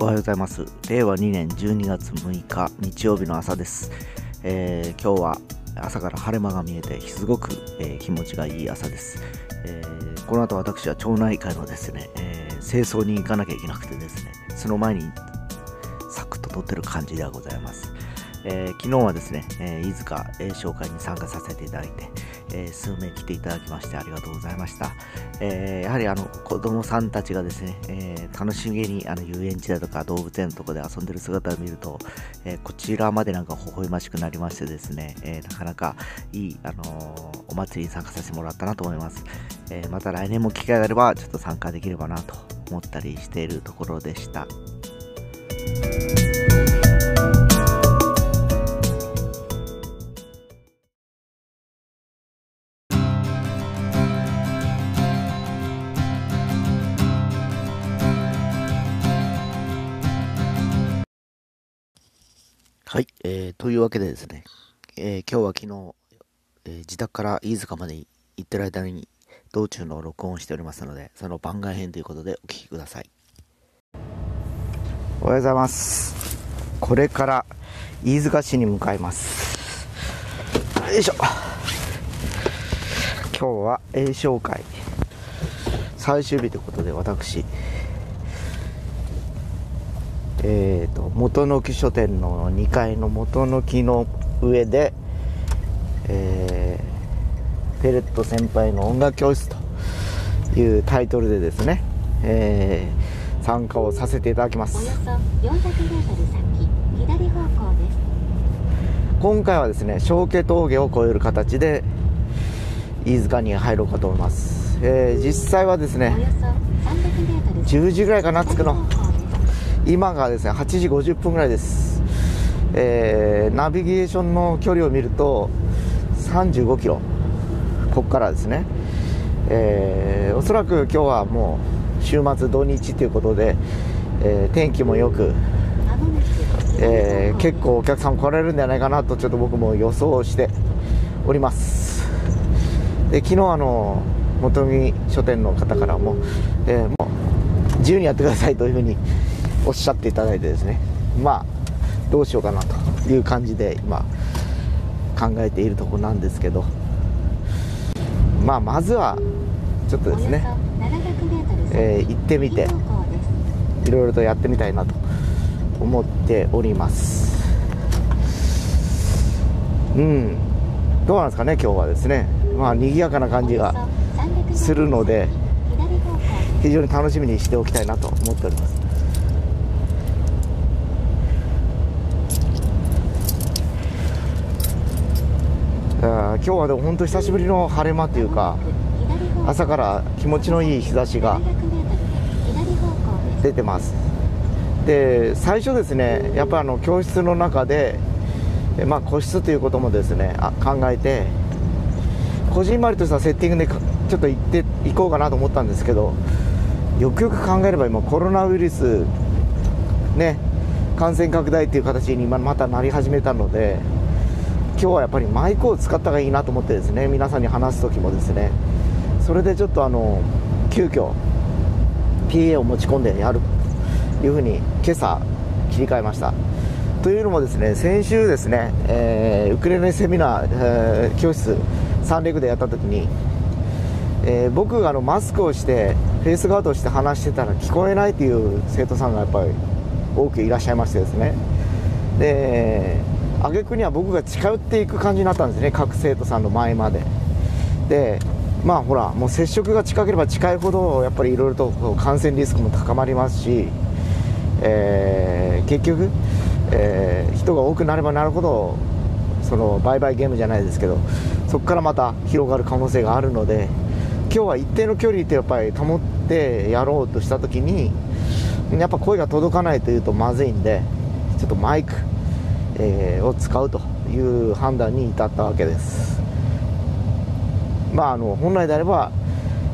おはようございます。令和2年12月6日日曜日の朝です、えー、今日は朝から晴れ間が見えてすごく、えー、気持ちがいい朝です、えー、この後私は町内会のですね、え清掃に行かなきゃいけなくてですねその前にサクッと撮ってる感じではございます。え、昨日はですね、えー、飯塚栄翔会に参加させていただいて、えー、数名来ていただきましてありがとうございました。えやはりあの子供さんたちがですね、え楽しげにあの遊園地だとか動物園とこで遊んでる姿を見ると、えこちらまでなんか微笑ましくなりましてですね、えなかなかいい、あのお祭りに参加させてもらったなと思います。えまた来年も機会があればちょっと参加できればなと思ったりしているところでした。はい、えー、というわけでですね、えー、今日は昨日、えー、自宅から飯塚まで行ってる間に道中の録音をしておりますので、その番外編ということでお聴きください。おはようございます。これから飯塚市に向かいます。よいしょ。今日は栄翔会最終日ということで私、えーと、元の木書店の2階の元の木の上で、えー、ペレット先輩の音楽教室というタイトルでですね、えー、参加をさせていただきます。およそ 400m 先左方向です。今回はですね小家峠を越える形で飯塚に入ろうかと思います、えー、実際はですね10時ぐらいかな着くの今がですね8時50分ぐらいです、えー、ナビゲーションの距離を見ると35キロ。ここからですね、えー、おそらく今日はもう週末土日ということで、えー、天気もよく、えー、結構お客さん来られるんじゃないかなとちょっと僕も予想しております。で昨日あの元木書店の方からも、えー、もう自由にやってくださいというふうにおっしゃっていただいてですねまあどうしようかなという感じで今考えているところなんですけどまあまずはちょっとですね、えー、行ってみていろいろとやってみたいなと思っております。うん。どうなんですかね今日はですね。まあ賑やかな感じがするので非常に楽しみにしておきたいなと思っております今日はでも本当久しぶりの晴れ間というか朝から気持ちのいい日差しが出てます。で最初ですねやっぱあの教室の中で、まあ、個室ということもですね考えてこじんまりとしたセッティングでちょっと行っていこうかなと思ったんですけどよくよく考えれば今コロナウイルスね感染拡大という形に今またなり始めたので今日はやっぱりマイクを使った方がいいなと思ってですね皆さんに話す時もですねそれでちょっとあの急遽 PA を持ち込んでやるというふうに今朝切り替えました。というのもですね先週ですね、えー、ウクレレセミナー、えー、教室三陸でやった時に、えー、僕があのマスクをしてフェイスガードをして話してたら聞こえないという生徒さんがやっぱり多くいらっしゃいましてですね。で挙句には僕が近寄っていく感じになったんですね各生徒さんの前まで。でまあほらもう接触が近ければ近いほどやっぱりいろいろと感染リスクも高まりますし、えー、結局、えー、人が多くなればなるほどその売買ゲームじゃないですけどそこからまた広がる可能性があるので今日は一定の距離ってやっぱり保ってやろうとした時にやっぱ声が届かないというとまずいんでちょっとマイクえー、を使うという判断に至ったわけです。まああの本来であれば、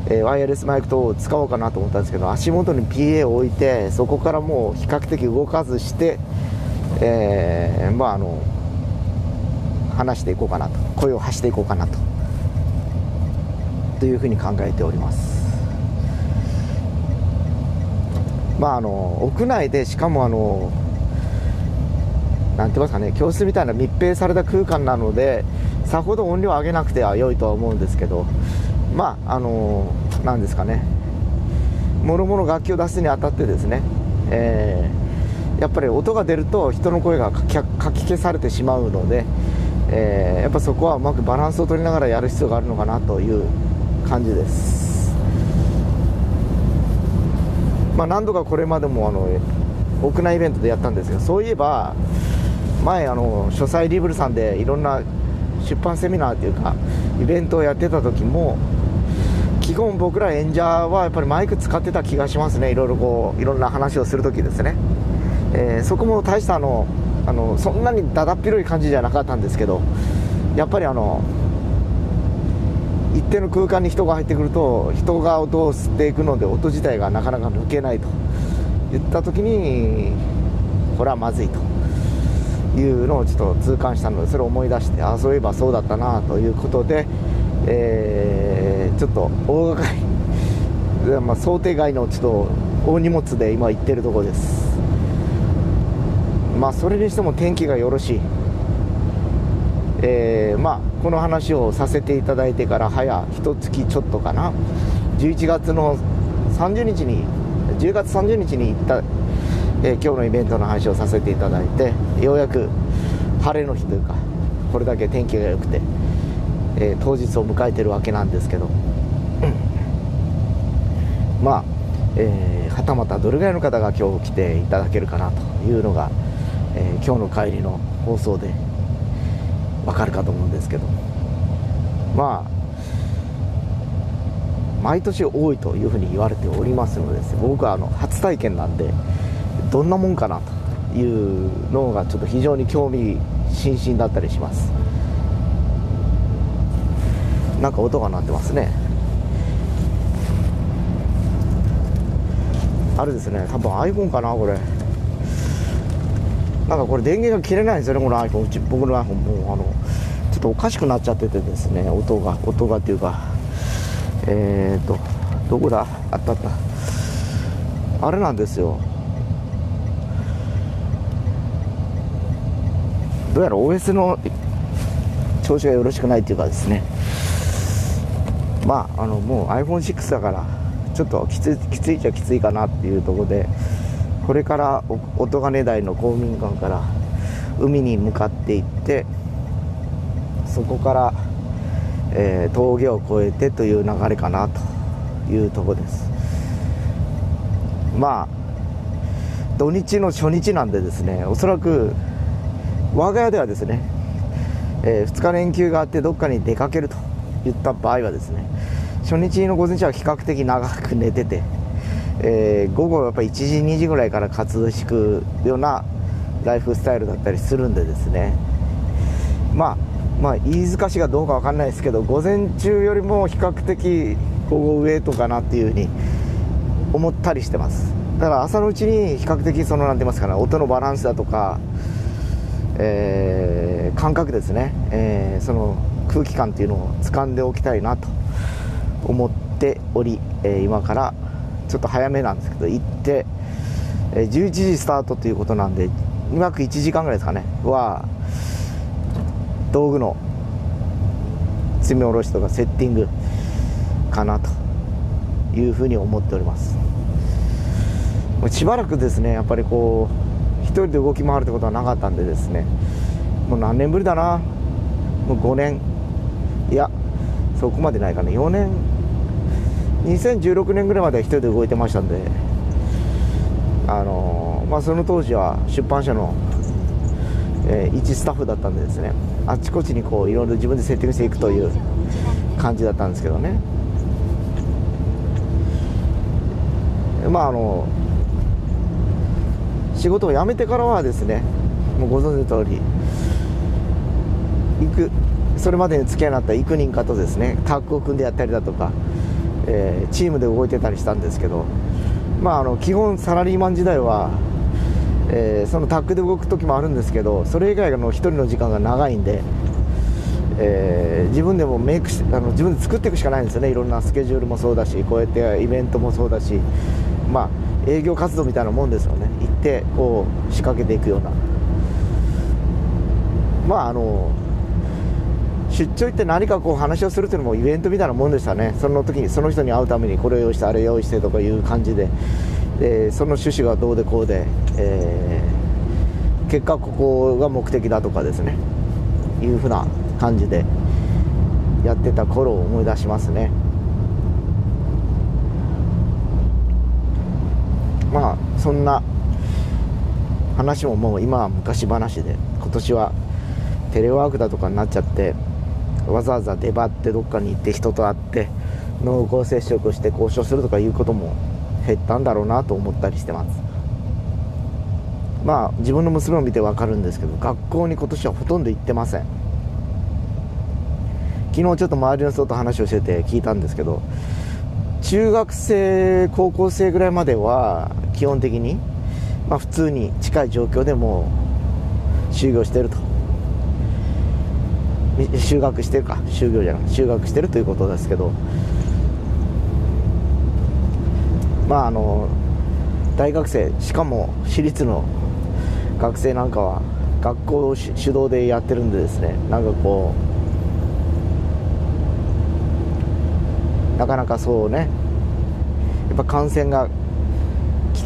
えー、ワイヤレスマイク等を使おうかなと思ったんですけど足元に PA を置いてそこからもう比較的動かずして、えー、まああの話していこうかなと。声を発していこうかなと。というふうに考えております。まああの屋内でしかもあのなんて言いますかね教室みたいな密閉された空間なのでさほど音量を上げなくては良いとは思うんですけどまああのなんですかねもろもろ楽器を出すにあたってですね、えー、やっぱり音が出ると人の声がかき消されてしまうので、えー、やっぱそこはうまくバランスを取りながらやる必要があるのかなという感じです、まあ、何度かこれまでもあの屋内イベントでやったんですけどそういえば前あの書斎リブルさんでいろんな出版セミナーというかイベントをやってた時も基本僕ら演者はやっぱりマイク使ってた気がしますね。いろいろこういろんな話をする時ですね、えー、そこも大したあのあのそんなにだだっ広い感じじゃなかったんですけどやっぱりあの一定の空間に人が入ってくると人が音を吸っていくので音自体がなかなか抜けないと言った時にこれはまずいと。いうのをちょっと痛感したのでそれを思い出してあそういえばそうだったなということで、えー、ちょっと大掛かり、まあ、想定外のちょっと大荷物で今行ってるところです。まあそれにしても天気がよろしい。えー、まあこの話をさせていただいてから早一月ちょっとかな。11月の30日に10月30日に行ったえー、今日のイベントの話をさせていただいてようやく晴れの日というかこれだけ天気が良くて、えー、当日を迎えてるわけなんですけど、まあ、えー、はたまたどれぐらいの方が今日来ていただけるかなというのが、えー、今日の帰りの放送でわかるかと思うんですけど。まあ毎年多いというふうに言われておりますので僕はあの初体験なんでどんなもんかなというのがちょっと非常に興味津々だったりします。なんか音が鳴ってますね。あれですね。多分 iPhone かなこれ。なんかこれ電源が切れないんですよねこの iPhone うち僕の iPhone もうあのちょっとおかしくなっちゃっててですね。音が音がっていうか。えっ、とどこだ？あったあった。あれなんですよ。どうやら OS の調子がよろしくないっていうかですね。まああのもう iPhone6 だからちょっときつきついっちゃきついかなっていうところでこれから音金台の公民館から海に向かっていってそこから、えー、峠を越えてという流れかなというとこです。まあ土日の初日なんでですねおそらく我が家ではですね、えー、2日連休があってどっかに出かけるといった場合はですね初日の午前中は比較的長く寝てて、えー、午後はやっぱ1時2時ぐらいから活動していくようなライフスタイルだったりするんでですねまあまあ飯塚市がどうか分かんないですけど午前中よりも比較的午後ウェイトかなっていうふうに思ったりしてます。だから朝のうちに比較的その何て言いますかね音のバランスだとかえー、感覚ですね、えー、その空気感っていうのを掴んでおきたいなと思っており、えー、今からちょっと早めなんですけど行って、え、11時スタートということなんでうまく1時間ぐらいですかね。は道具の積み下ろしとかセッティングかなというふうに思っております。しばらくですねやっぱりこう人で動き回るってことはなかったんでですね。もう何年ぶりだな。もう5年。いやそこまでないかな。4年。2016年ぐらいまでは1人で動いてましたんで。あのー、まあその当時は出版社の、えー、一スタッフだったんでですね。あちこちにこういろいろ自分でセッティングしていくという感じだったんですけどね。まああの仕事を辞めてからはですねもうご存知の通り行くそれまでに付き合いになった幾人かとですねタッグを組んでやったりだとか、えー、チームで動いてたりしたんですけどまああの基本サラリーマン時代は、えー、そのタッグで動く時もあるんですけどそれ以外の1人の時間が長いんで、えー、自分でもメイクしあの自分で作っていくしかないんですよね。いろんなスケジュールもそうだしこうやってイベントもそうだしまあ営業活動みたいなもんですよね。ってこう仕掛けていくような。まああの出張行って何かこう話をするというのもイベントみたいなもんでしたね。その時にその人に会うためにこれを用意してあれ用意してとかいう感じで。でその趣旨がどうでこうで、えー、結果ここが目的だとかですね。いうふうな感じでやってた頃を思い出しますね。まあそんな話ももう今は昔話で今年はテレワークだとかになっちゃってわざわざ出張ってどっかに行って人と会って濃厚接触して交渉するとかいうことも減ったんだろうなと思ったりしてます。まあ自分の娘を見て分かるんですけど学校に今年はほとんど行ってません。昨日ちょっと周りの人と話をしてて聞いたんですけど中学生高校生ぐらいまでは基本的に、まあ、普通に近い状況でもう就業してると。就学してるか。就業じゃなく就学してるということですけど。まああの大学生。しかも私立の学生なんかは学校を主導でやってるんでですね。なんかこうなかなかそうね。やっぱ感染が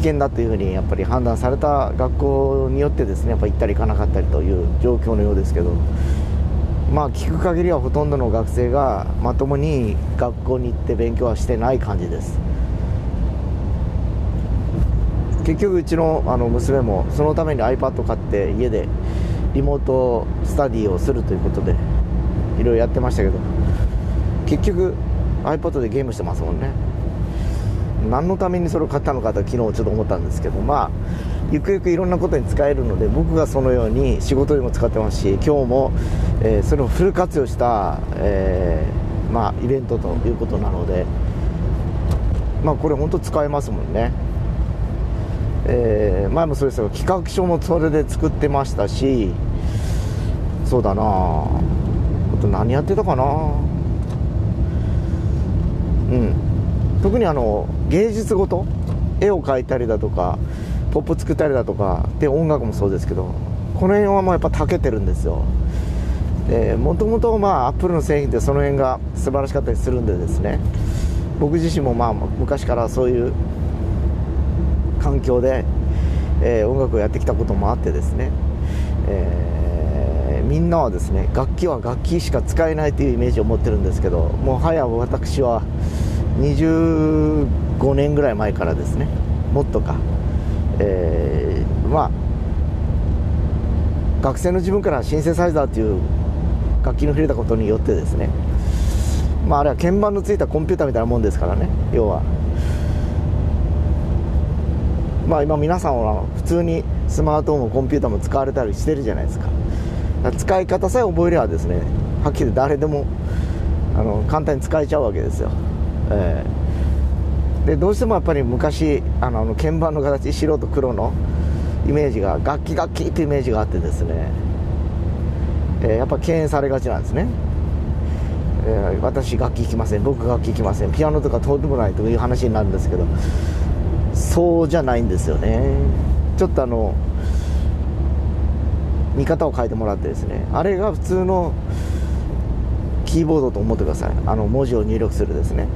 険だというふうにやっぱり判断された学校によってですねやっぱ行ったり行かなかったりという状況のようですけどまあ聞く限りはほとんどの学生がまともに学校に行って勉強はしてない感じです。結局うちのあの娘もそのために iPad 買って家でリモートスタディをするということでいろいろやってましたけど結局 iPad でゲームしてますもんね。何のためにそれを買ったのかと昨日ちょっと思ったんですけどまあゆくゆくいろんなことに使えるので僕がそのように仕事にも使ってますし今日も、えー、それをフル活用した、えー、まあ、イベントということなので、まあ、これ本当使えますもんね、えー、前もそうですけど企画書もそれで作ってましたしそうだな。あと何やってたかな。うん。特にあの芸術ごと絵を描いたりだとかポップ作ったりだとかで音楽もそうですけどこの辺はもうやっぱ長けてるんですよ。でもともとまあアップルの製品ってその辺が素晴らしかったりするんでですね。僕自身もまあ昔からそういう環境で、えー、音楽をやってきたこともあってですね、えー、みんなはですね楽器は楽器しか使えないというイメージを持ってるんですけどもはや私は25年ぐらい前からですね。もっとか。えー、まあ学生の自分からシンセサイザーという楽器に触れたことによってですね。まああれは鍵盤のついたコンピューターみたいなもんですからね。要は。まあ今皆さんは普通にスマートフォンもコンピューターも使われたりしてるじゃないですか。使い方さえ覚えればですねはっきり誰でもあの簡単に使えちゃうわけですよ、えーでどうしてもやっぱり昔あの鍵盤の形白と黒のイメージが楽器楽器ってイメージがあってですね、えー、やっぱ敬遠されがちなんですね、えー、私楽器弾きません。僕楽器弾きません。ピアノとかとんでもないという話になるんですけどそうじゃないんですよね。ちょっとあの見方を変えてもらってですね。あれが普通のキーボードと思ってください。あの文字を入力するですね。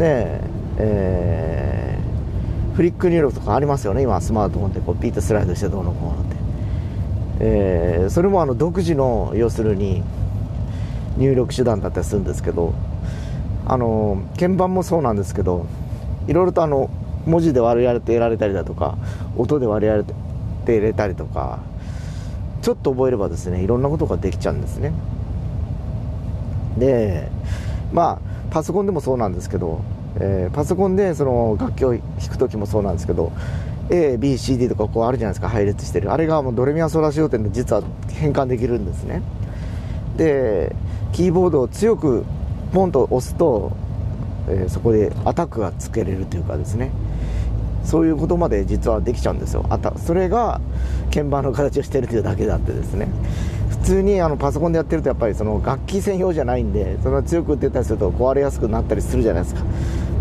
で、えー、フリック入力とかありますよね今スマートフォンでこうピーッとスライドしてどうのこうのって、えー、それもあの独自の要するに入力手段だったりするんですけどあの鍵盤もそうなんですけどいろいろとあの文字で割り当てられたりだとか音で割り当て入れたりとかちょっと覚えればですねいろんなことができちゃうんですね。でまあパソコンでもそうなんですけど、えー、パソコンでその楽器を弾く時もそうなんですけど ABCD とかこうあるじゃないですか配列してる。あれがもうドレミアソラシド点で実は変換できるんですね。でキーボードを強くポンと押すと、えー、そこでアタックがつけれるというかですね。そういうことまで実はできちゃうんですよ。あたそれが鍵盤の形をしてるというだけであってですね。通にあのパソコンでやってるとやっぱりその楽器専用じゃないんでその強く打ってたりすると壊れやすくなったりするじゃないですか。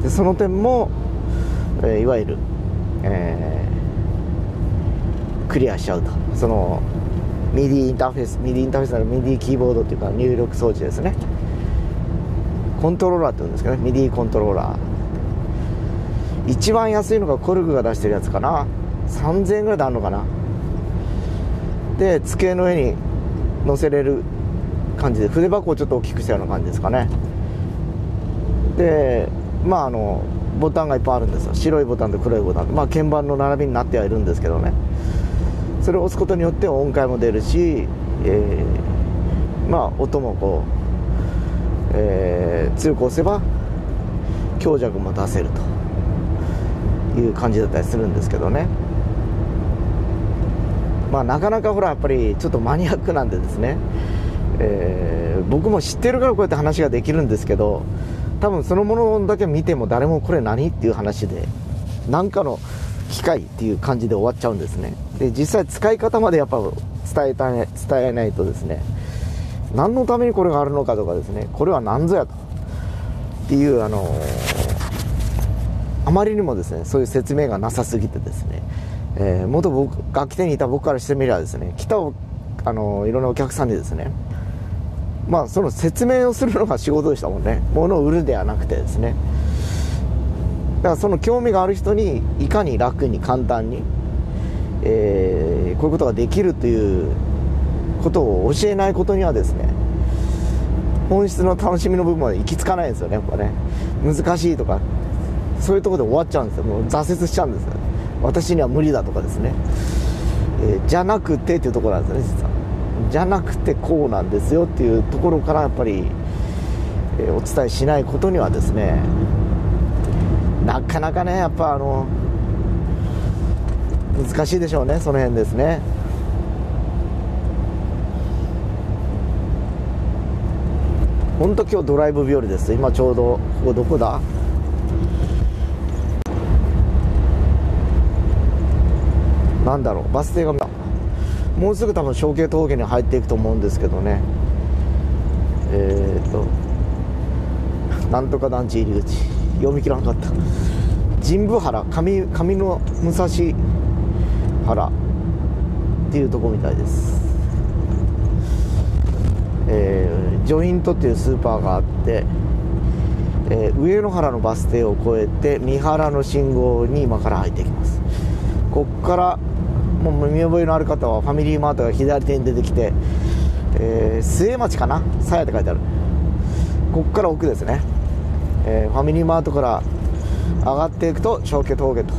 でその点もえー、いわゆる、えー、クリアしちゃうと。そのミディインターフェースミディインターフェースのミディキーボードっていうか入力装置ですね。コントローラーって言うんですけどね。ミディコントローラー。一番安いのがコルグが出してるやつかな。3000円ぐらいであるのかな。で机の上に載せれる感じで筆箱をちょっと大きくしたような感じですかね。でまああのボタンがいっぱいあるんですよ。白いボタンと黒いボタンまあ鍵盤の並びになってはいるんですけどね。それを押すことによって音階も出るし、えー、まあ音もこう、えー、強く押せば強弱も出せるという感じだったりするんですけどね。まあなかなかほらやっぱりちょっとマニアックなんでですね、えー、僕も知ってるからこうやって話ができるんですけど多分そのものだけ見ても誰もこれ何っていう話で何かの機械っていう感じで終わっちゃうんですね。で実際使い方までやっぱ伝えた伝えないとですね何のためにこれがあるのかとかですねこれは何ぞやとっていうあのあまりにもですねそういう説明がなさすぎてですね、えー、元僕楽器店にいた僕からしてみればですね来たあのいろんなお客さんにですねまあその説明をするのが仕事でしたもんね。物を売るではなくてですね。だからその興味がある人にいかに楽に簡単に、えー、こういうことができるということを教えないことにはですね本質の楽しみの部分まで行き着かないんですよねやっぱね。難しいとかそういうところで終わっちゃうんですよ。もう挫折しちゃうんですよ。私には無理だとかですね、えー、じゃなくてっていうところなんですね実は。じゃなくてこうなんですよっていうところからやっぱり、えー、お伝えしないことにはですねなかなかねやっぱあの難しいでしょうねその辺ですね。本当今日ドライブ日和です。今ちょうどここどこだ？なんだろうバス停がもうすぐ多分小径峠に入っていくと思うんですけどね。えー、っとなんとか団地入り口。読み切らなかった。神武原上上の武蔵原。っていうとこみたいです。えー、ジョイントっていうスーパーがあって、えー、上野原のバス停を越えて三原の信号に今から入っていきます。こっからもう見覚えのある方はファミリーマートが左手に出てきて、えー、末町かな？さやって書いてある。こっから奥ですね、えー、ファミリーマートから上がっていくと小家峠と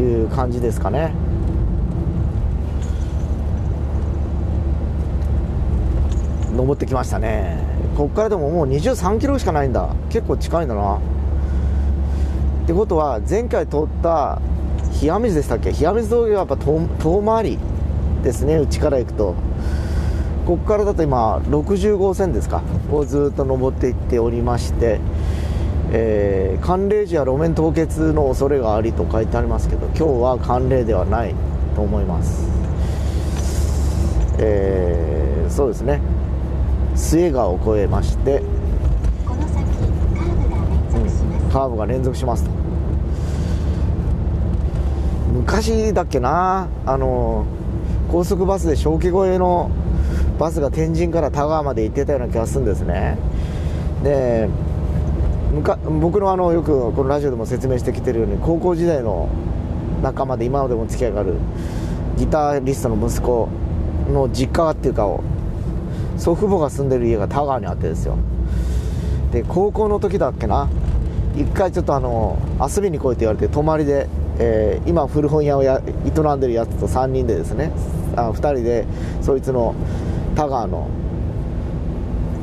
いう感じですかね。登ってきましたね。こっからでももう23キロしかないんだ。結構近いんだな。ってことは前回通った冷水でしたっけ？冷水峠はやっぱ遠遠回りですね。うちから行くと。ここからだと今60号線ですか？をずっと登っていっておりまして。えー、寒冷時は路面凍結の恐れがありと書いてありますけど今日は寒冷ではないと思います。えー、そうですね。末川を越えまして。カーブが連続しますと昔だっけなあの高速バスで小気越えのバスが天神から田川まで行ってたような気がするんですね。で僕のあのよくこのラジオでも説明してきてるように高校時代の仲間で今までも付き合いがあるギタリストの息子の実家っていうか祖父母が住んでる家が田川にあってですよ。で高校の時だっけな一回ちょっとあの遊びに来いって言われて泊まりでえー、今古本屋をや営んでるやつと3人でですねあ2人でそいつの田川の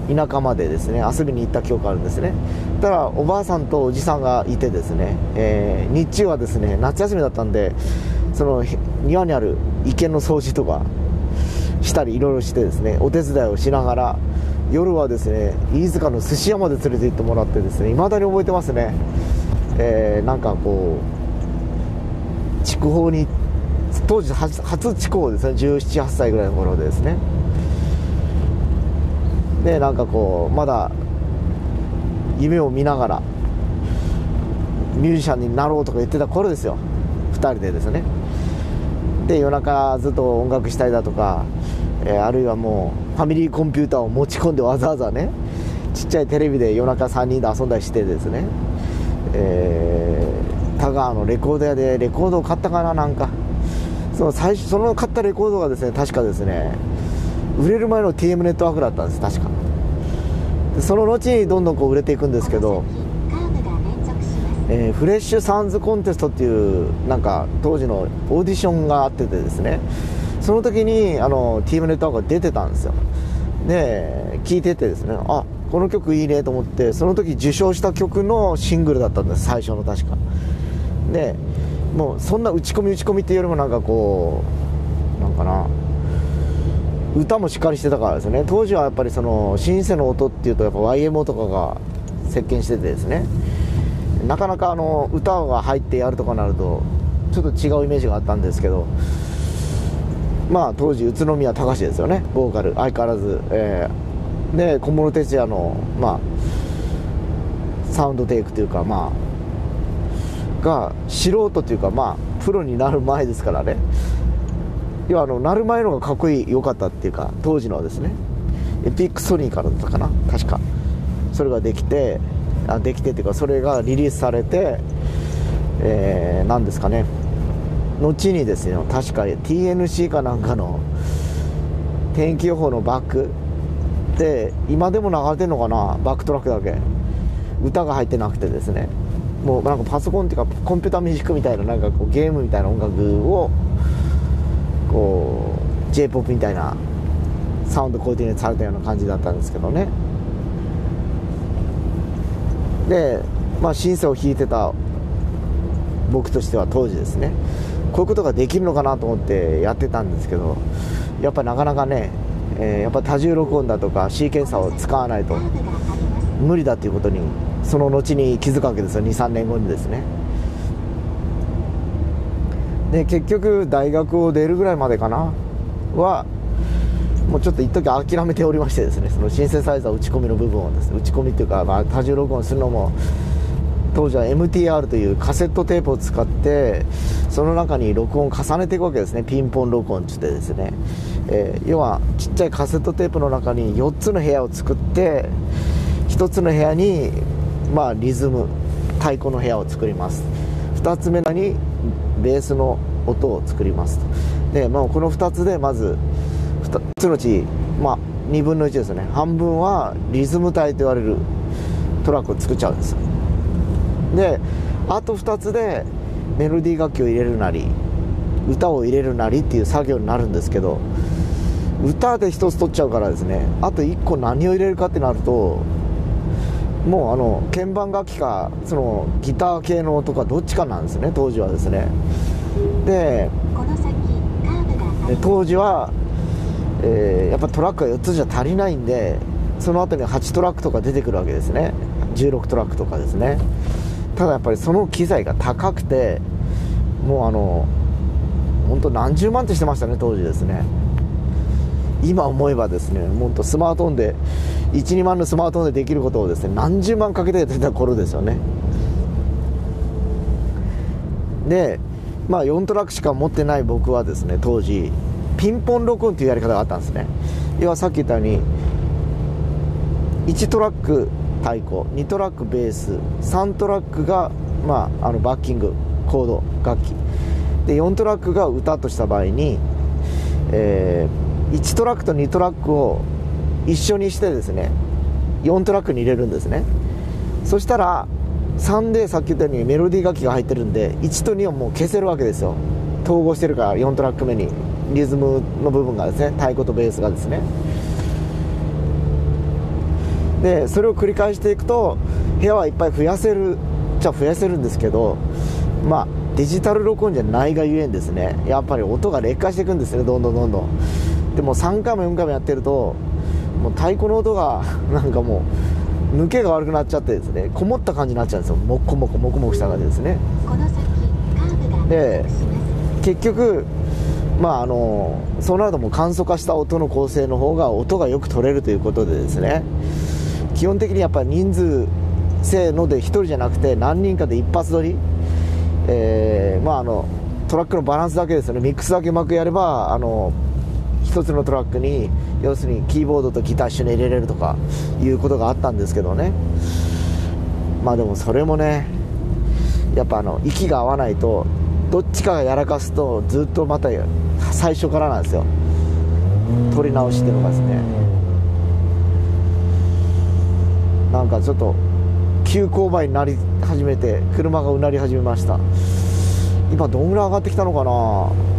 田舎までですね遊びに行った記憶があるんですね。たらおばあさんとおじさんがいてですね、えー、日中はですね夏休みだったんでその庭にある池の掃除とかしたりいろいろしてですねお手伝いをしながら夜はですね飯塚の寿司屋まで連れて行ってもらってですね未だに覚えてますね、えー、なんかこう筑豊に当時初初筑豊ですね。1718歳ぐらいの頃ですね。でなんかこうまだ夢を見ながらミュージシャンになろうとか言ってた頃ですよ。2人でですね。で夜中ずっと音楽したりだとか、えー、あるいはもうファミリーコンピューターを持ち込んでわざわざねちっちゃいテレビで夜中3人で遊んだりしてですね、えー、田川のレコード屋でレコードを買ったかななんか。その最初その買ったレコードがですね確かですね売れる前の TM ネットワークだったんです確か。でその後にどんどんこう売れていくんですけどえー、フレッシュサウンズコンテストっていうなんか当時のオーディションがあっててですねその時にあの TM ネットワークが出てたんですよ。で聞いててですねあこの曲いいねと思ってその時受賞した曲のシングルだったんです最初の確か。でもうそんな打ち込み打ち込みっていうよりもなんかこうなんかな歌もしっかりしてたからですね。当時はやっぱりそのシンセの音っていうとやっぱ YMO とかが席巻しててですね。なかなかあの歌が入ってやるとかなるとちょっと違うイメージがあったんですけどまあ当時宇都宮隆ですよねボーカル。相変わらず、えー、で小室哲哉のまあサウンドテイクというかまあが素人というかまあプロになる前ですからね。要はあのなる前のがかっこいい良かったっていうか当時のですね。エピックソニーからだったかな確か。それができてあできてっていうかそれがリリースされて、えー、何ですかね。後にですよ確か TNC かなんかの天気予報のバック。で今でも流れてるのかなバックトラックだけ。歌が入ってなくてですね。もうなんかパソコンっていうかコンピューターミュージックみたいななんかこうゲームみたいな音楽をこう j p o p みたいなサウンドコーディネートされたような感じだったんですけどね。で、まあ、シンセを弾いてた僕としては当時ですねこういうことができるのかなと思ってやってたんですけどやっぱなかなかね、えー、やっぱ多重録音だとかシーケンサーを使わないと無理だっていうことにその後に気づくわけですよ。23年後にですね。で結局大学を出るぐらいまでかな？はもうちょっと一時諦めておりましてですね。そのシンセサイザー打ち込みの部分をですね。打ち込みっていうか、まあ、多重録音するのも当時は MTR というカセットテープを使ってその中に録音を重ねていくわけですね。ピンポン録音ってってですね、えー、要はちっちゃいカセットテープの中に4つの部屋を作って1つの部屋にまあリズム太鼓の部屋を作ります。2つ目にベースの音を作ります。で、まあ、この2つでまず2つのうち、まあ、2分の1ですね。半分はリズム体と言われるトラックを作っちゃうんですであと2つでメロディー楽器を入れるなり歌を入れるなりっていう作業になるんですけど歌で1つ取っちゃうからですね。あと1個何を入れるかってなるともうあの鍵盤楽器かそのギター系の音かどっちかなんですね当時はですね。で当時はえー、やっぱトラックが4つじゃ足りないんでその後に8トラックとか出てくるわけですね。16トラックとかですね。ただやっぱりその機材が高くてもうあの本当何十万ってしてましたね当時ですね今思えばですね本当スマートフォンで12万のスマートフォンでできることをですね何十万かけてやってた頃ですよね。でまあ4トラックしか持ってない僕はですね当時ピンポン録音というやり方があったんですね。要はさっき言ったように1トラック太鼓2トラックベース3トラックが、まあ、あのバッキングコード楽器。で4トラックが歌とした場合に、えー、1トラックと2トラックを一緒にしてですね4トラックに入れるんですね。そしたら3でさっき言ったようにメロディー楽器が入ってるんで1と2をもう消せるわけですよ。統合してるから4トラック目に。リズムの部分がですね太鼓とベースがですね。でそれを繰り返していくと部屋はいっぱい増やせるじゃ増やせるんですけどまあデジタル録音じゃないがゆえんですねやっぱり音が劣化していくんですねどんどんどんどん。でも3回も4回もやってるともう太鼓の音がなんかもう抜けが悪くなっちゃってですねこもった感じになっちゃうんですよ。もこもこもこもこした感じですね。で結局まああのそうなるともう簡素化した音の構成の方が音がよく取れるということでですね。基本的にやっぱり人数せーので1人じゃなくて何人かで一発撮り、えーまあ、あのトラックのバランスだけですよね。ミックスだけうまくやればあの1つのトラックに要するにキーボードとギター一緒に入れれるとかいうことがあったんですけどね。まあでもそれもねやっぱあの息が合わないとどっちかがやらかすとずっとまた最初からなんですよ。取り直しっていうのがですね。なんかちょっと急勾配になり始めて車がうなり始めました。今どんぐらい上がってきたのかな。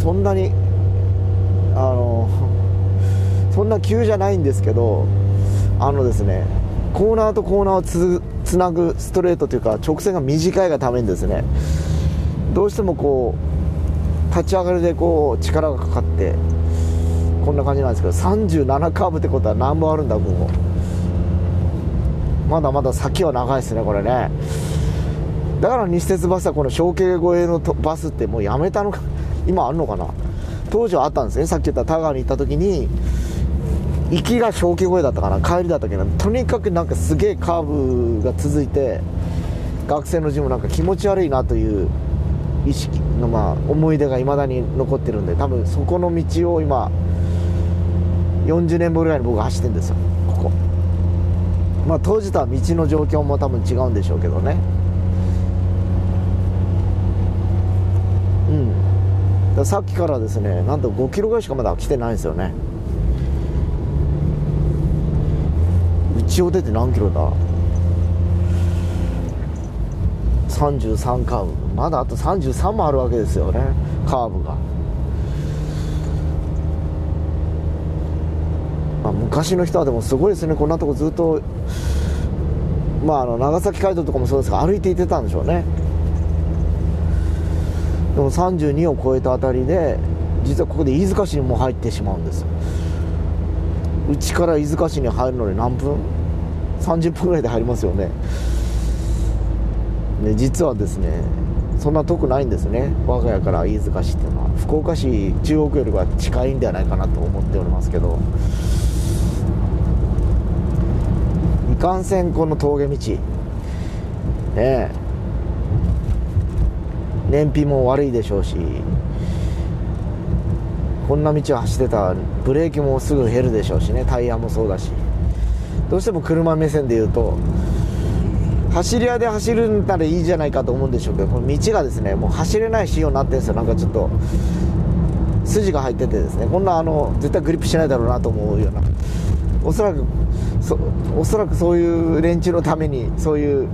そんなにあの そんな急じゃないんですけどあのですねコーナーとコーナーをつつなぐストレートというか直線が短いがためにですねどうしてもこう立ち上がりでこう力がかかってこんな感じなんですけど37カーブってことは何本あるんだここまだまだ先は長いですねこれね。だから西鉄バスはこの小径越えのバスってもうやめたのか。今あるのかな？当時はあったんですね。さっき言った田川に行った時に行きが小径越えだったかな。帰りだったけどとにかくなんかすげえカーブが続いて学生の字もなんか気持ち悪いなという意識のまあ思い出がいまだに残ってるんで多分そこの道を今40年分ぐらいに僕走ってるんですよ。ここ。まあ当時とは道の状況も多分違うんでしょうけどねうんさっきからですねなんと5キロぐらいしかまだ来てないんですよね。一応出て何キロだ？33カーブ。まだあと33もあるわけですよねカーブが、まあ、昔の人はでもすごいですね。こんなとこずっとまああの長崎街道とかもそうですが歩いていってたんでしょうね。でも32を超えたあたりで実はここで飯塚市にも入ってしまうんですうちから飯塚市に入るのに何分？30分ぐらいで入りますよね。ね実はですねそんな遠くないんですね。我が家から飯塚市っていうのは。福岡市中央区よりは近いんではないかなと思っておりますけど。いかんせんこの峠道。ね。え燃費も悪いでしょうしこんな道を走ってたらブレーキもすぐ減るでしょうしねタイヤもそうだし。どうしても車目線で言うと走り屋で走るんならいいじゃないかと思うんでしょうけどこの道がですねもう走れない仕様になってるんですよ。なんかちょっと筋が入っててですね。こんなあの絶対グリップしないだろうなと思うような。おそらくそおそらくそういう連中のためにそういう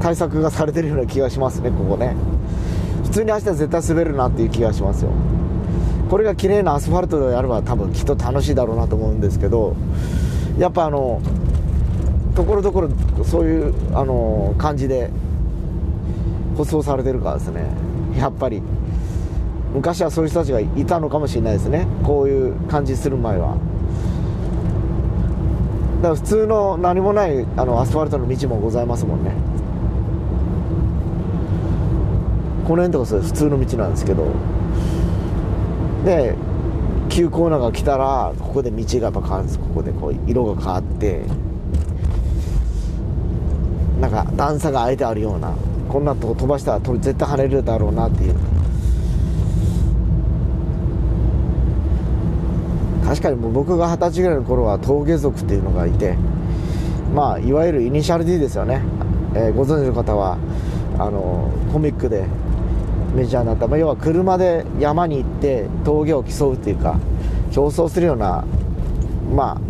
対策がされてるような気がしますねここね。通に走ったら絶対滑るなっていう気がしますよ。これが綺麗なアスファルトでやれば多分きっと楽しいだろうなと思うんですけどやっぱあのところどころそういうあの感じで舗装されてるからですね。やっぱり。昔はそういう人たちがいたのかもしれないですね。こういう感じする前は。だから普通の何もないあのアスファルトの道もございますもんね。この辺とかそれ普通の道なんですけど。で急コーナーが来たらここで道がやっぱ変わるんです。ここでこう色が変わって。なんか段差があえてあるような。こんなとこ飛ばしたら絶対跳ねるだろうなっていう。確かにもう僕が二十歳ぐらいの頃は峠族っていうのがいて。まあいわゆるイニシャル D ですよね、えー、ご存知の方はあのコミックでメジャーになった、まあ、要は車で山に行って峠を競うっていうか競争するようなまあ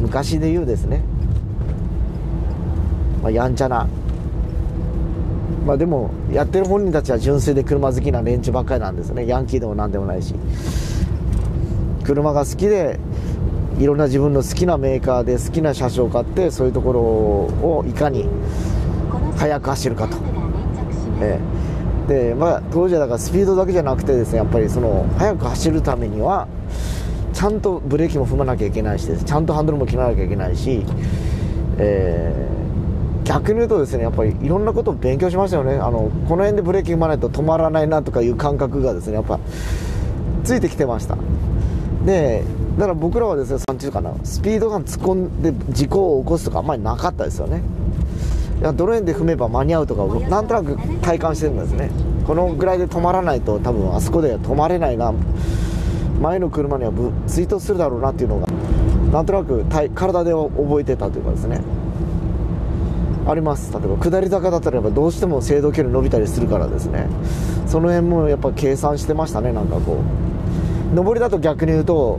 昔で言うですね、まあ、やんちゃな。まあでもやってる本人たちは純粋で車好きな連中ばっかりなんですね。ヤンキーでも何でもないし。車が好きでいろんな自分の好きなメーカーで好きな車種を買ってそういうところをいかに速く走るかと、ええ、でまあ当時はだからスピードだけじゃなくてですねやっぱりその速く走るためにはちゃんとブレーキも踏まなきゃいけないしちゃんとハンドルも切らなきゃいけないし、えー、逆に言うとですねやっぱりいろんなことを勉強しましたよね。あのこの辺でブレーキ踏まないと止まらないなとかいう感覚がですねやっぱついてきてました。でだから僕らはですねなんていうかなスピードガン突っ込んで事故を起こすとかあんまりなかったですよね。いやドローンで踏めば間に合うとかなんとなく体感してるんですね。このぐらいで止まらないと多分あそこで止まれないな。前の車には追突するだろうなっていうのがなんとなく体で覚えてたというかですね。あります。例えば下り坂だったらやっぱどうしても制動距離伸びたりするからですね。その辺もやっぱ計算してましたねなんかこう。上りだと逆に言うと、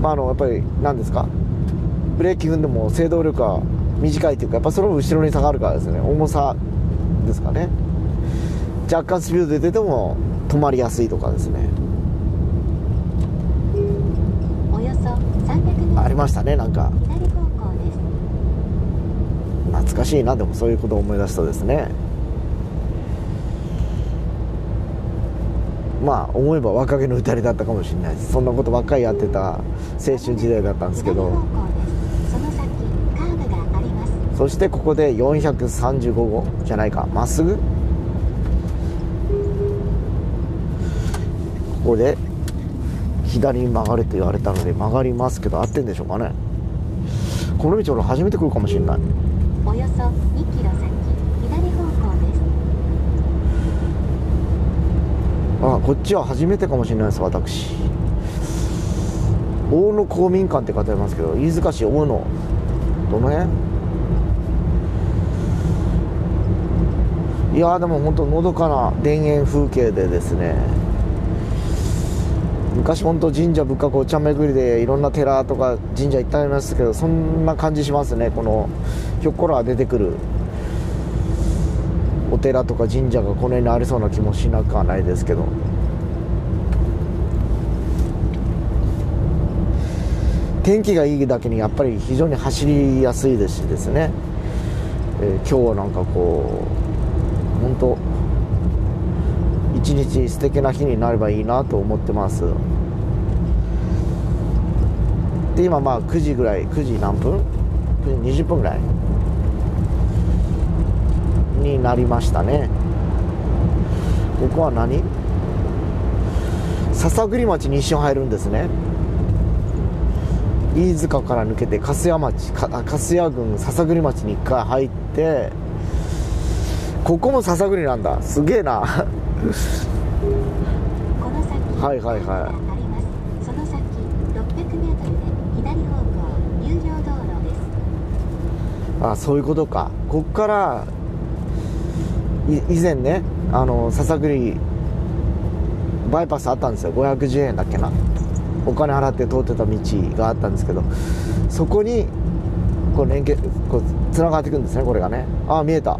まあ、あのやっぱり何ですか？ブレーキ踏んでも制動力は短いというかやっぱその後ろに下がるからですね。重さですかね。若干スピードで出ても止まりやすいとかですね。およそ300ありましたねなんか。懐かしいなでもそういうことを思い出すとですね。まあ思えば若気の至りだったかもしれないです。そんなことばっかりやってた青春時代だったんですけど左方向ですその先カーブがありますそしてここで435号じゃないか。まっすぐ。ここで左に曲がれと言われたので曲がりますけど合ってんでしょうかね。この道俺初めて来るかもしれない。およそ2キロ先左方向です。あこっちは初めてかもしれないです私。大野公民館って書いてありますけど飯塚市大野。どの辺？いやーでも本当のどかな田園風景でですね。昔本当神社仏閣お茶巡りでいろんな寺とか神社行ってありますけどそんな感じしますね。このひょっこら出てくるお寺とか神社がこの辺にありそうな気もしなくはないですけど。天気がいいだけにやっぱり非常に走りやすいですしですね、えー今日はなんかこう本当一日素敵な日になればいいなと思ってます。で今まあ9時ぐらい9時何分 ?9 時20分ぐらい？になりましたね。ここは何？篠栗町に一瞬入るんですね。飯塚から抜けて粕谷町粕谷郡篠栗町に一回入ってここも篠栗なんだ。すげえな。はいはいはい。あその先600メートルで左方向有料道路です。あそういうことか。こっからい以前ねあの篠栗バイパスあったんですよ。510円だっけな。お金払って通ってた道があったんですけど。そこにこう連携こうつながっていくんですねこれがね。ああ見えた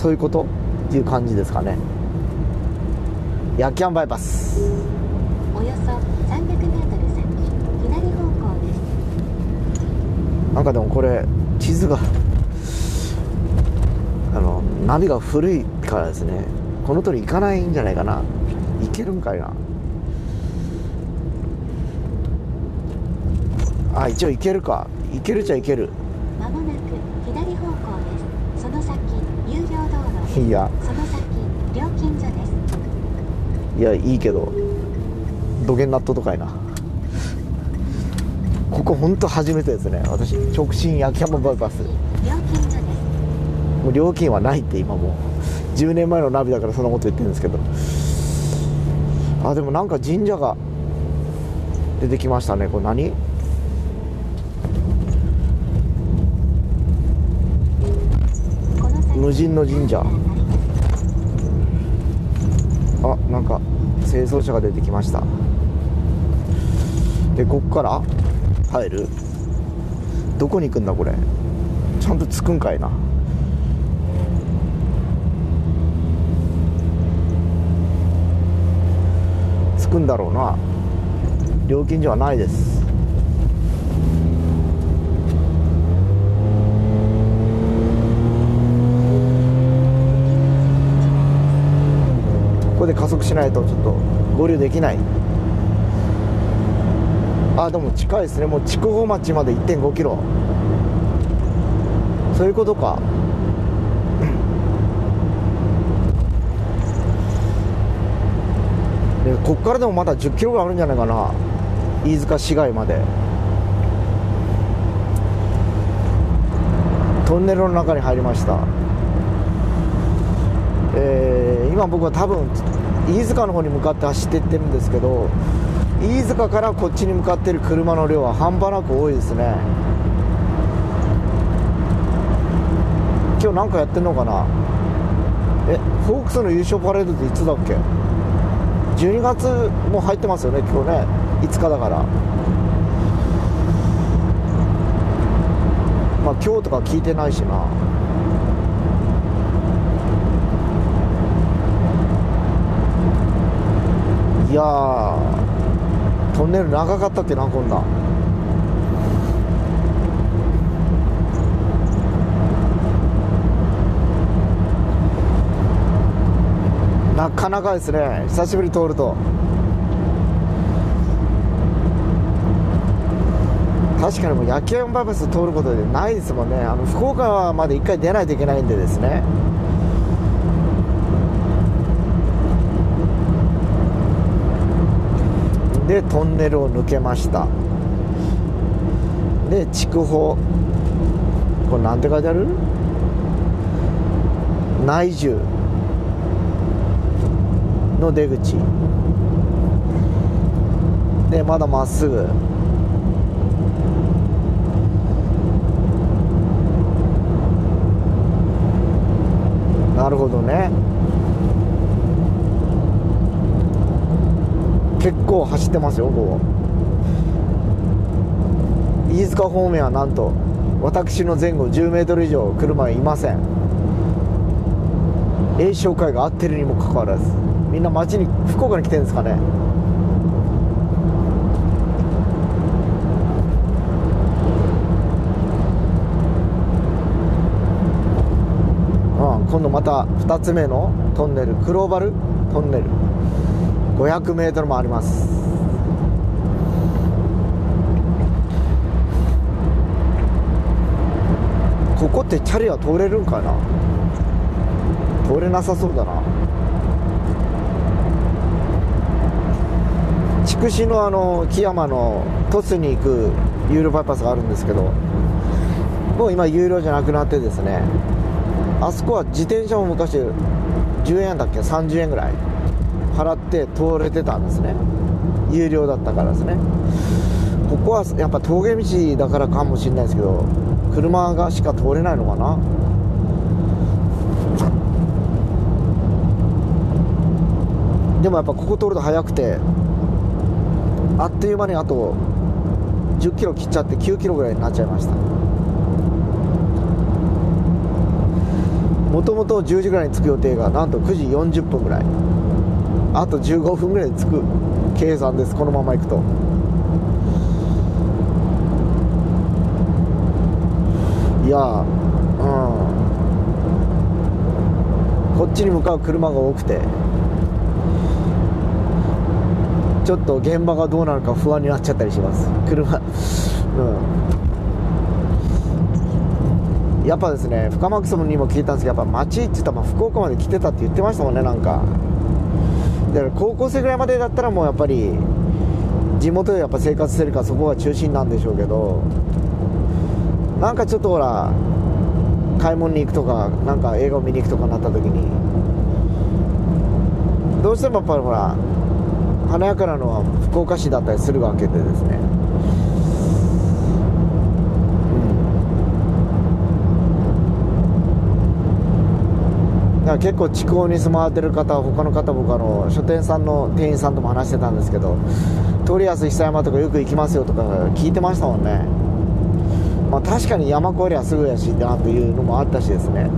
そういうことっていう感じですかね。ヤキャンバイパス。およそ300メートル先左方向です。なんかでもこれ地図が あのナビが古いからですね。この通り行かないんじゃないかな。行けるんかいな。あ一応行けるか。行けるっちゃ行ける。まもなく左方向ですその先有料道路ですいや。いやいいけど土下納豆とかいな。ここ本当初めてですね。私直進焼き山バイパス。もう料金はないって今もう。10年前のナビだからそんなこと言ってるんですけど。あでもなんか神社が出てきましたね。これ何この先無人の神社。あなんか清掃車が出てきました。でこっから入る？どこに行くんだこれ？ちゃんと着くんかいな。着くんだろうな。料金所はないです。で加速しないとちょっと合流できない。あでも近いですね。もう筑豊町まで1 5キロ。そういうことか。でこっからでもまだ1 0キロぐらいあるんじゃないかな。飯塚市街まで。トンネルの中に入りました、えー今僕は多分飯塚の方に向かって走っていってるんですけど飯塚からこっちに向かってる車の量は半端なく多いですね。今日なんかやってんのかな？えフォークスの優勝パレードっていつだっけ？12月もう入ってますよね今日ね。5日だから。まあ今日とか聞いてないしな。いやトンネル長かったっけなこんななかなかですね。久しぶり通ると。確かにもう野球バイパス通ることでないですもんね。あの福岡まで1回出ないといけないんでですね。でトンネルを抜けました。で筑豊。これなんて書いてある？内住の出口。でまだまっすぐ。なるほどね。結構走ってますよここ飯塚方面はなんと私の前後1 0ル以上車はいません。栄商会が合ってるにもかかわらず。みんな町に福岡に来てるんですかね。うん今度また2つ目のトンネルクローバルトンネル。500m もあります。ここってチャリは通れるんかな？通れなさそうだな。筑紫のあの木山の鳥栖に行く有料バイパスがあるんですけどもう今有料じゃなくなってですねあそこは自転車も昔10円だっけ？30円ぐらい。払って通れてたんですね。有料だったからですね。ここはやっぱ峠道だからかもしれないですけど車がしか通れないのかな？でもやっぱここ通ると速くてあっという間にあと10キロ切っちゃって9キロぐらいになっちゃいました。もともと10時ぐらいに着く予定がなんと9時40分ぐらい。あと15分ぐらいで着く。計算です。このまま行くと。いやうん。こっちに向かう車が多くて。ちょっと現場がどうなるか不安になっちゃったりします。車うん。やっぱですね深マクソムにも聞いたんですけどやっぱ街って言ったら福岡まで来てたって言ってましたもんねなんか。だから高校生ぐらいまでだったらもうやっぱり地元でやっぱ生活してるからそこが中心なんでしょうけどなんかちょっとほら買い物に行くとかなんか映画を見に行くとかなった時にどうしてもやっぱりほら華やかなのは福岡市だったりするわけでですね。だから結構地方に住まわれてる方他の方僕あの書店さんの店員さんとも話してたんですけど通安久山とかよく行きますよとか聞いてましたもんね。まあ確かに山越えりゃすぐやしなというのもあったしですね。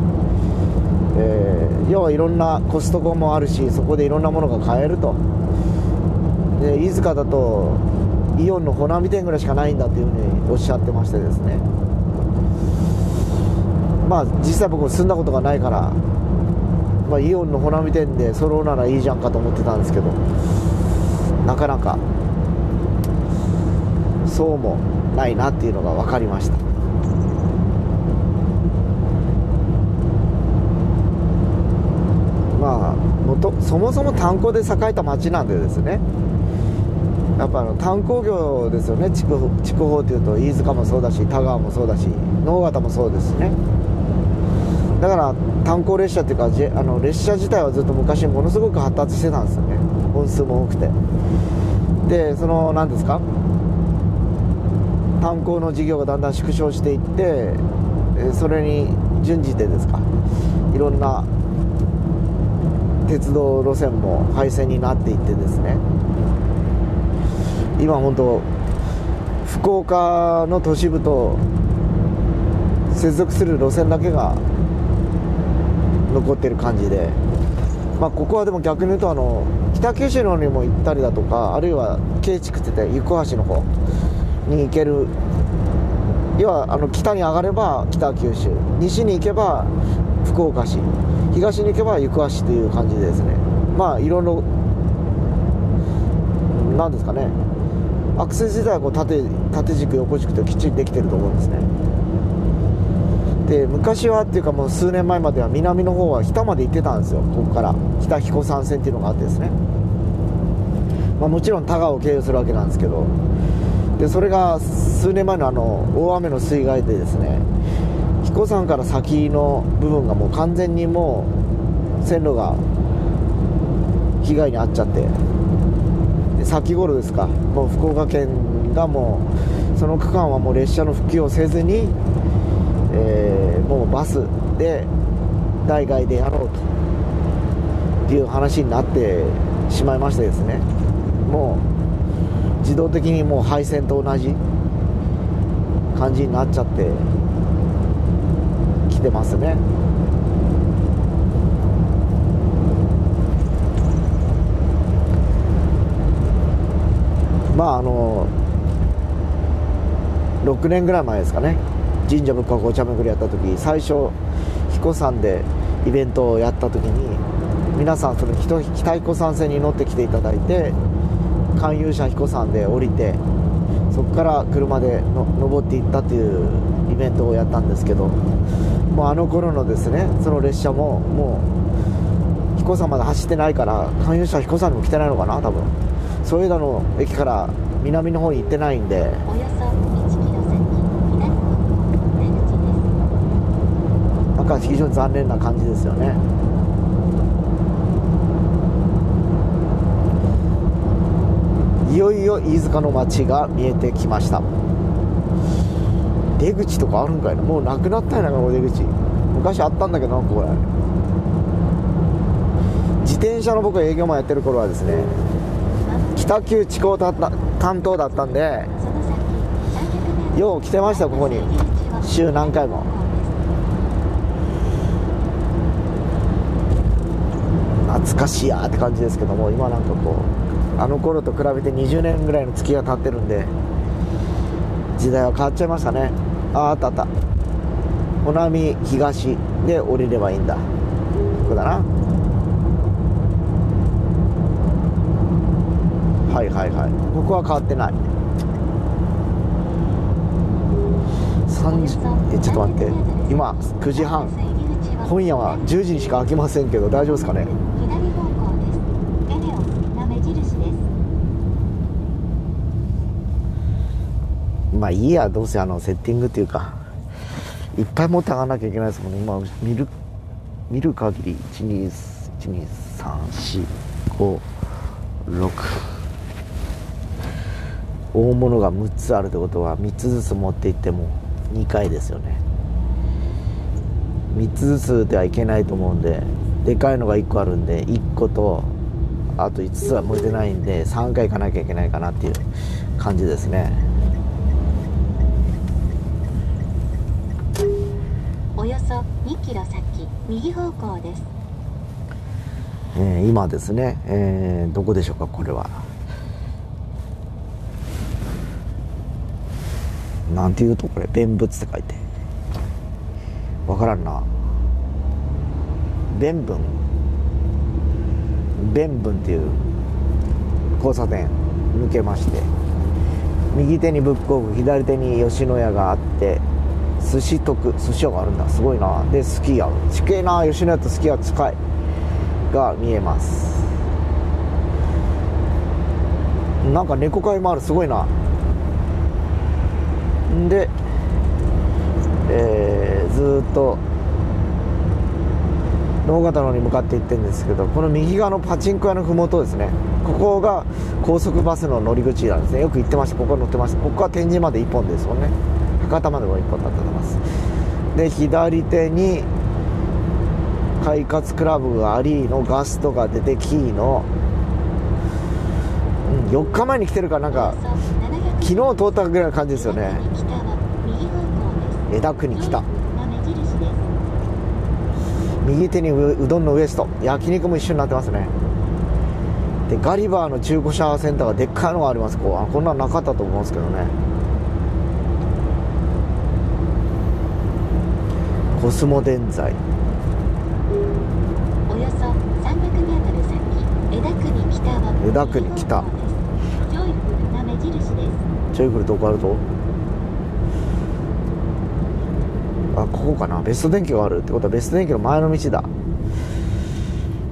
えー要はいろんなコストコもあるしそこでいろんなものが買えると。で飯塚だとイオンの穂波店ぐらいしかないんだっていうふうにおっしゃってましてですね。まあ実際僕も住んだことがないから、まあ、イオンの穂波店で揃うならいいじゃんかと思ってたんですけど。なかなか。そうもないなっていうのが分かりました。まあもとそもそも炭鉱で栄えた町なんでですね。やっぱあの炭鉱業ですよね。筑筑豊というと飯塚もそうだし田川もそうだし直方もそうですね。だから炭鉱列車っていうかあの列車自体はずっと昔ものすごく発達してたんですよね。本数も多くて。でその何ですか？炭鉱の事業がだんだん縮小していってそれに準じてですか？いろんな鉄道路線も廃線になっていってですね。今本当福岡の都市部と接続する路線だけが残ってる感じで、まあ、ここはでも逆に言うとあの北九州の方にも行ったりだとかあるいは京畜って言って行橋の方に行ける。要はあの北に上がれば北九州。西に行けば福岡市。東に行けば行橋という感じでですね。まあいろいろなんですかね。アクセス自体はこう縦縦軸横軸ときっちりできてると思うんですね。で昔はっていうかもう数年前までは南の方は北まで行ってたんですよ。ここから。北彦山線っていうのがあってですね、まあ、もちろん田川を経由するわけなんですけど。でそれが数年前のあの大雨の水害でですね彦山から先の部分がもう完全にもう線路が被害に遭っちゃって。で先頃ですか。もう福岡県がもうその区間はもう列車の復旧をせずに、えー、もうバスで代替でやろうという話になってしまいましてですね。もう自動的にもう廃線と同じ感じになっちゃってきてますね。まああの6年ぐらい前ですかね。神社仏閣お茶巡りやった時最初彦山でイベントをやった時に皆さんその北彦山線に乗ってきていただいて勧誘者彦山で降りてそこから車での登っていったっていうイベントをやったんですけどもうあの頃のですねその列車ももう彦山まで走ってないから勧誘者彦山にも来てないのかな多分。添田の駅から南の方に行ってないんでおよそ1キロ先左方向出口ですなんか非常に残念な感じですよね。いよいよ飯塚の街が見えてきました。出口とかあるんかいな？もうなくなったんやなこの出口。昔あったんだけどなこれ自転車の僕営業マンやってる頃はですね北九地高担当だったんでよう来てましたここに。週何回も。懐かしいやって感じですけども今なんかこうあの頃と比べて20年ぐらいの月が経ってるんで時代は変わっちゃいましたね。あああったあった。穂波東で降りればいいんだ。ここだな。はいはいはい。ここは変わってない。3時えちょっと待って。今9時半。今夜は10時にしか開きませんけど大丈夫ですかね左方向ですエネオスの目印ですまあいいやどうせあのセッティングっていうか。いっぱい持って上がらなきゃいけないですもんね。今見る見る限り12345 6大物が6つあるってことは3つずつ持っていっても2回ですよね。3つずつではいけないと思うんででかいのが1個あるんで1個とあと5つは持てないんで3回行かなきゃいけないかなっていう感じですね。キロ先右方向です。えー今ですね、えーどこでしょうかこれは。なんていうとこれ弁仏って書いて。わからんな。弁分弁分っていう交差点抜けまして。右手に仏国左手に吉野家があって。寿司徳寿司屋があるんだすごいなでスキーある近いな吉野家とスキー屋近いが見えます。なんか猫飼いもあるす。ごいなんで、えー、ずっと能形の方に向かって行ってるんですけどこの右側のパチンコ屋の麓ですね。ここが高速バスの乗り口なんですね。よく行ってました。ここ乗ってましたここは天神まで1本ですもんね。博多までも1本だったと思います。で左手に快活クラブがありのガストが出てキーの、うん、4日前に来てるからなんか昨日通ったぐらいの感じですよね。枝国北右手にうどんのウエスト。焼肉も一緒になってますね。でガリバーの中古車センターがでっかいのがあります。こうあこんなのなかったと思うんですけどね。コスモ電材。およそ 300m 先枝国北は枝国北ジョイフルな目印です。ジョイフルどこあるとあここかな。ベスト電機があるってことはベスト電機の前の道だ。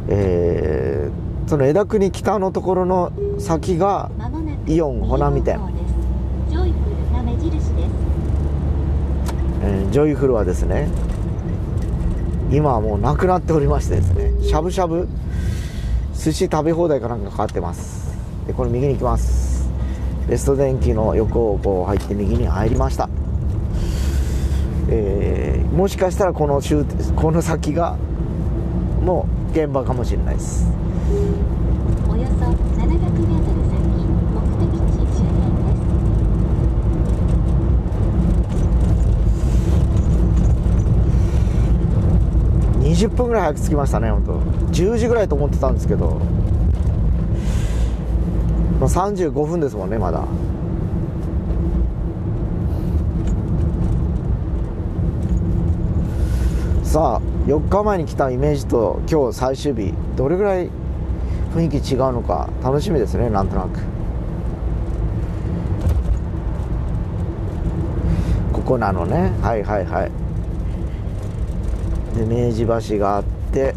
えー、その枝国北のところの先がイオン穂波店。ジョイフルな目印です。えージョイフルはですね今はもうなくなっておりましてですねしゃぶしゃぶ寿司食べ放題かなんかかかってます。でこれ右に行きます。ベスト電機の横をこう入って右に入りました。えーもしかしたらこの終この先がもう現場かもしれないですおよそ 700m 先目的地周辺です20分ぐらい早く着きましたね本当。10時ぐらいと思ってたんですけど、まあ、35分ですもんねまだ。さあ4日前に来たイメージと今日最終日。どれぐらい雰囲気違うのか楽しみですねなんとなく。ここなのね。はいはいはい。で明治橋があって。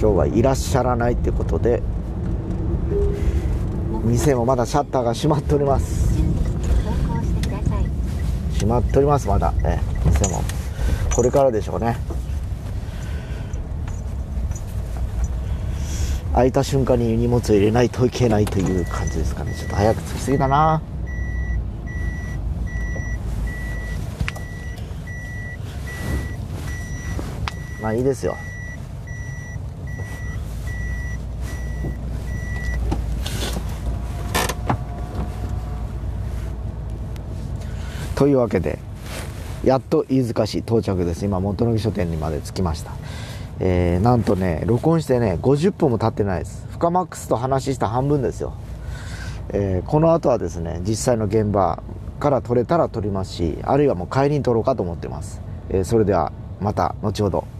今日はいらっしゃらないってことで。店もまだシャッターが閉まっております。閉まっておりますまだ。ええ店も。これからでしょうね。開いた瞬間に荷物を入れないといけないという感じですかね。ちょっと早く着きすぎだな。まあいいですよ。というわけでやっと飯塚市到着です。今元野木書店にまで着きました。えーなんとね録音してね50分も経ってないです。フカマックスと話した半分ですよ、えーこの後はですね実際の現場から撮れたら撮りますしあるいはもう帰りに撮ろうかと思ってます、えーそれではまた後ほど。